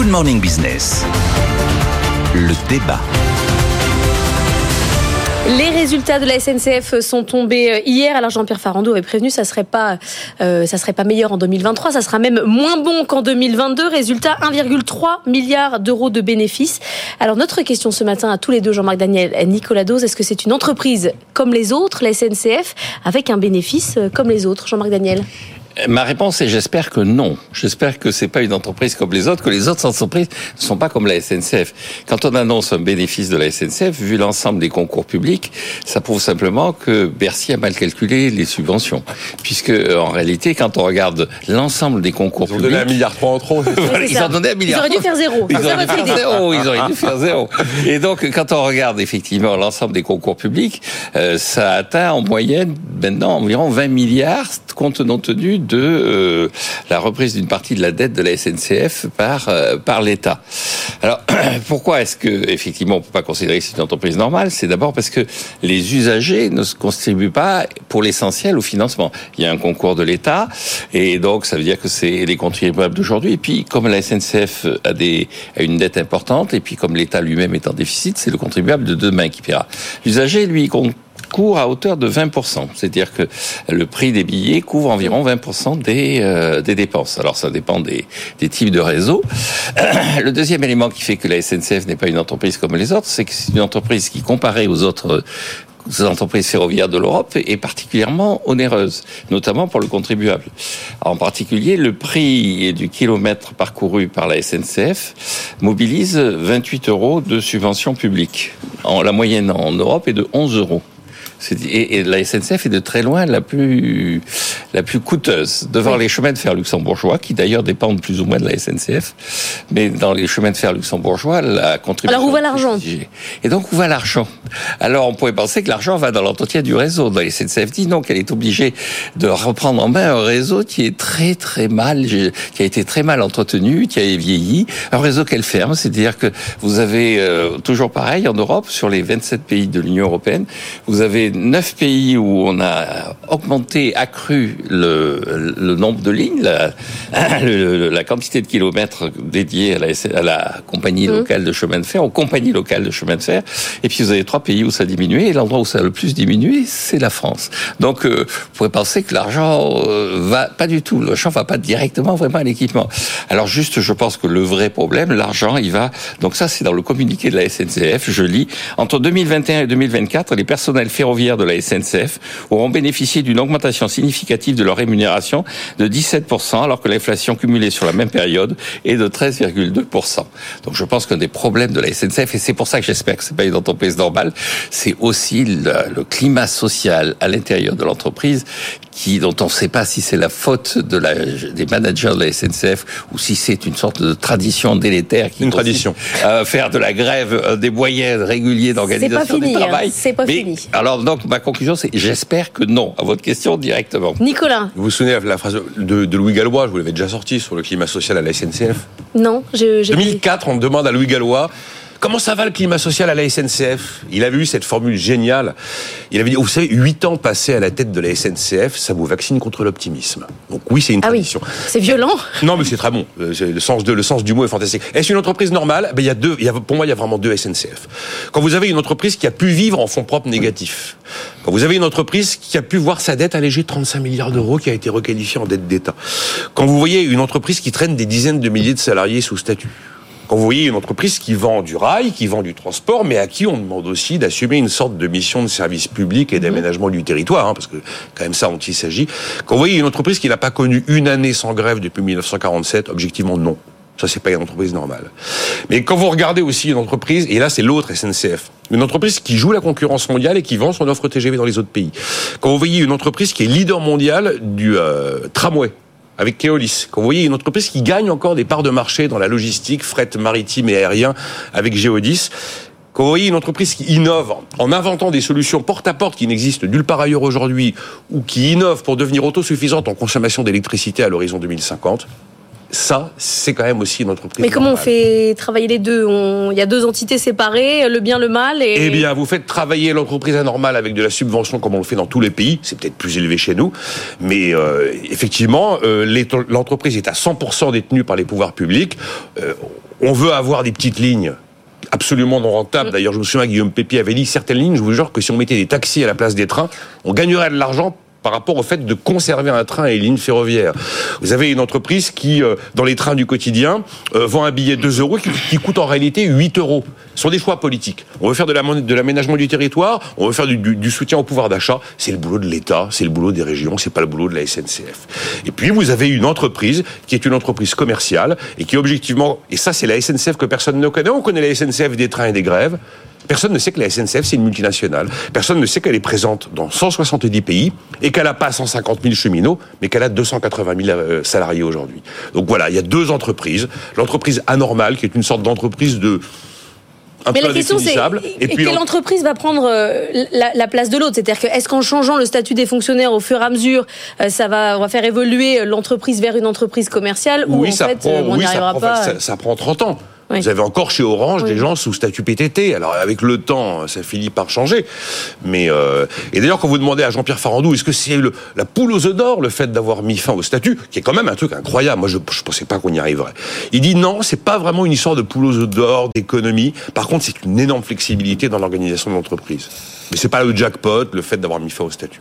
Good Morning Business. Le débat. Les résultats de la SNCF sont tombés euh, hier. Alors Jean-Pierre Farandou avait prévenu, ça serait pas, euh, ça serait pas meilleur en 2023, ça sera même moins bon qu'en 2022. Résultat 1,3 milliard d'euros de bénéfices. Alors notre question ce matin à tous les deux, Jean-Marc Daniel et Nicolas Dose, est-ce que c'est une entreprise comme les autres, la SNCF, avec un bénéfice euh, comme les autres, Jean-Marc Daniel? Ma réponse est j'espère que non. J'espère que c'est pas une entreprise comme les autres, que les autres entreprises ne sont pas comme la SNCF. Quand on annonce un bénéfice de la SNCF, vu l'ensemble des concours publics, ça prouve simplement que Bercy a mal calculé les subventions. Puisque, en réalité, quand on regarde l'ensemble des concours ils ont publics... donné un milliard trois en trop. ils ont donné un milliard. Ils auraient dû faire zéro. Ils auraient dû faire zéro. Ils auraient dû faire zéro. Et donc, quand on regarde effectivement l'ensemble des concours publics, euh, ça atteint en moyenne maintenant environ 20 milliards, compte tenu de... Euh, la reprise d'une partie de la dette de la SNCF par euh, par l'État. Alors pourquoi est-ce que effectivement on peut pas considérer que c'est une entreprise normale? C'est d'abord parce que les usagers ne se contribuent pas pour l'essentiel au financement. Il y a un concours de l'État et donc ça veut dire que c'est les contribuables d'aujourd'hui. Et puis comme la SNCF a a une dette importante et puis comme l'État lui-même est en déficit, c'est le contribuable de demain qui paiera. L'usager lui compte court à hauteur de 20%. C'est-à-dire que le prix des billets couvre environ 20% des, euh, des dépenses. Alors ça dépend des, des types de réseaux. Le deuxième élément qui fait que la SNCF n'est pas une entreprise comme les autres, c'est que c'est une entreprise qui, comparée aux autres entreprises ferroviaires de l'Europe est particulièrement onéreuse, notamment pour le contribuable. En particulier, le prix du kilomètre parcouru par la SNCF mobilise 28 euros de subvention publique. En, la moyenne en Europe est de 11 euros. Et, et, la SNCF est de très loin la plus la plus coûteuse devant oui. les chemins de fer luxembourgeois, qui d'ailleurs dépendent plus ou moins de la SNCF. Mais dans les chemins de fer luxembourgeois, la contribution. Alors où va l'argent Et donc où va l'argent? Alors on pourrait penser que l'argent va dans l'entretien du réseau. La SNCF dit non, qu'elle est obligée de reprendre en main un réseau qui est très très mal, qui a été très mal entretenu, qui a vieilli, un réseau qu'elle ferme. C'est-à-dire que vous avez euh, toujours pareil en Europe, sur les 27 pays de l'Union européenne, vous avez neuf pays où on a augmenté, accru le, le nombre de lignes, la, le, la, quantité de kilomètres dédiés à la, à la compagnie mmh. locale de chemin de fer, aux compagnies locales de chemin de fer. Et puis vous avez trois pays où ça a diminué. Et l'endroit où ça a le plus diminué, c'est la France. Donc euh, vous pourrez penser que l'argent euh, va pas du tout. L'argent va pas directement vraiment à l'équipement. Alors juste, je pense que le vrai problème, l'argent, il va. Donc ça, c'est dans le communiqué de la SNCF. Je lis entre 2021 et 2024, les personnels ferroviaires de la SNCF auront bénéficié d'une augmentation significative de leur rémunération de 17%, alors que l'inflation cumulée sur la même période est de 13,2%. Donc je pense qu'un des problèmes de la SNCF, et c'est pour ça que j'espère que c'est pas une entreprise normale, c'est aussi le, le, climat social à l'intérieur de l'entreprise qui, dont on ne sait pas si c'est la faute de la, des managers de la SNCF ou si c'est une sorte de tradition délétère qui une tradition à faire de la grève des moyens réguliers d'organisation du travail. Hein, c'est pas Mais, fini. Alors donc ma conclusion c'est j'espère que non à votre question directement. Nicolas. Vous vous souvenez de la phrase de, de Louis Gallois, je vous l'avais déjà sorti sur le climat social à la SNCF Non, je. 2004, on demande à Louis Gallois Comment ça va le climat social à la SNCF Il avait eu cette formule géniale. Il avait dit, vous savez, huit ans passés à la tête de la SNCF, ça vous vaccine contre l'optimisme. Donc oui, c'est une ah tradition. Oui. C'est violent. Non, mais c'est très bon. Le sens, de, le sens du mot est fantastique. Est-ce une entreprise normale? Ben, il y a deux, il y a, Pour moi, il y a vraiment deux SNCF. Quand vous avez une entreprise qui a pu vivre en fonds propres négatifs, quand vous avez une entreprise qui a pu voir sa dette allégée de 35 milliards d'euros, qui a été requalifiée en dette d'État, quand vous voyez une entreprise qui traîne des dizaines de milliers de salariés sous statut, quand vous voyez une entreprise qui vend du rail, qui vend du transport, mais à qui on demande aussi d'assumer une sorte de mission de service public et d'aménagement du territoire, hein, parce que quand même ça dont il s'agit. Quand vous voyez une entreprise qui n'a pas connu une année sans grève depuis 1947, objectivement non. Ça, c'est pas une entreprise normale. Mais quand vous regardez aussi une entreprise, et là, c'est l'autre SNCF, une entreprise qui joue la concurrence mondiale et qui vend son offre TGV dans les autres pays. Quand vous voyez une entreprise qui est leader mondial du euh, tramway, avec Keolis. Quand vous voyez une entreprise qui gagne encore des parts de marché dans la logistique, fret maritime et aérien avec Geodis, quand vous voyez une entreprise qui innove en inventant des solutions porte-à-porte qui n'existent nulle part ailleurs aujourd'hui, ou qui innove pour devenir autosuffisante en consommation d'électricité à l'horizon 2050, ça, c'est quand même aussi une entreprise. Mais comment normale. on fait travailler les deux? On... Il y a deux entités séparées, le bien, le mal. Et... Eh bien, vous faites travailler l'entreprise anormale avec de la subvention comme on le fait dans tous les pays. C'est peut-être plus élevé chez nous. Mais euh, effectivement, euh, l'entreprise est à 100% détenue par les pouvoirs publics. Euh, On veut avoir des petites lignes absolument non rentables. D'ailleurs, je me souviens, Guillaume Pépi avait dit certaines lignes, je vous jure que si on mettait des taxis à la place des trains, on gagnerait de l'argent par rapport au fait de conserver un train et une ligne ferroviaire. Vous avez une entreprise qui, euh, dans les trains du quotidien, euh, vend un billet de 2 euros qui, coûte en réalité 8 euros. Ce sont des choix politiques. On veut faire de l'amé- de l'aménagement du territoire, on veut faire du, du- du soutien au pouvoir d'achat. C'est le boulot de l'État, c'est le boulot des régions, c'est pas le boulot de la SNCF. Et puis vous avez une entreprise qui est une entreprise commerciale et qui objectivement, et ça c'est la SNCF que personne ne connaît, on connaît la SNCF des trains et des grèves. Personne ne sait que la SNCF, c'est une multinationale. Personne ne sait qu'elle est présente dans 170 pays et qu'elle n'a pas 150 000 cheminots, mais qu'elle a 280 000 euh, salariés aujourd'hui. Donc voilà, il y a deux entreprises. L'entreprise anormale, qui est une sorte d'entreprise de... Un Mais peu la question c'est et quelle l'en- entreprise va prendre euh, la, la place de l'autre? C'est-à-dire que est-ce qu'en changeant le statut des fonctionnaires au fur et à mesure, euh, ça va on va faire évoluer l'entreprise vers une entreprise commerciale ou en ça fait prend, on oui, ça prend, pas ça, ça prend 30 ans. Oui. Vous avez encore chez Orange Oui. des gens sous statut PTT. Alors avec le temps, ça finit par changer. Mais euh, et d'ailleurs, quand vous demandez à Jean-Pierre Farandou, est-ce que c'est le- la poule aux œufs d'or le fait d'avoir mis fin au statut, qui est quand même un truc incroyable. Moi, je ne pensais pas qu'on y arriverait. Il dit non, c'est pas vraiment une histoire de poule aux œufs d'or, d'économie. Par contre, c'est une énorme flexibilité dans l'organisation de l'entreprise. Mais c'est pas le jackpot, le fait d'avoir mis fin au statut.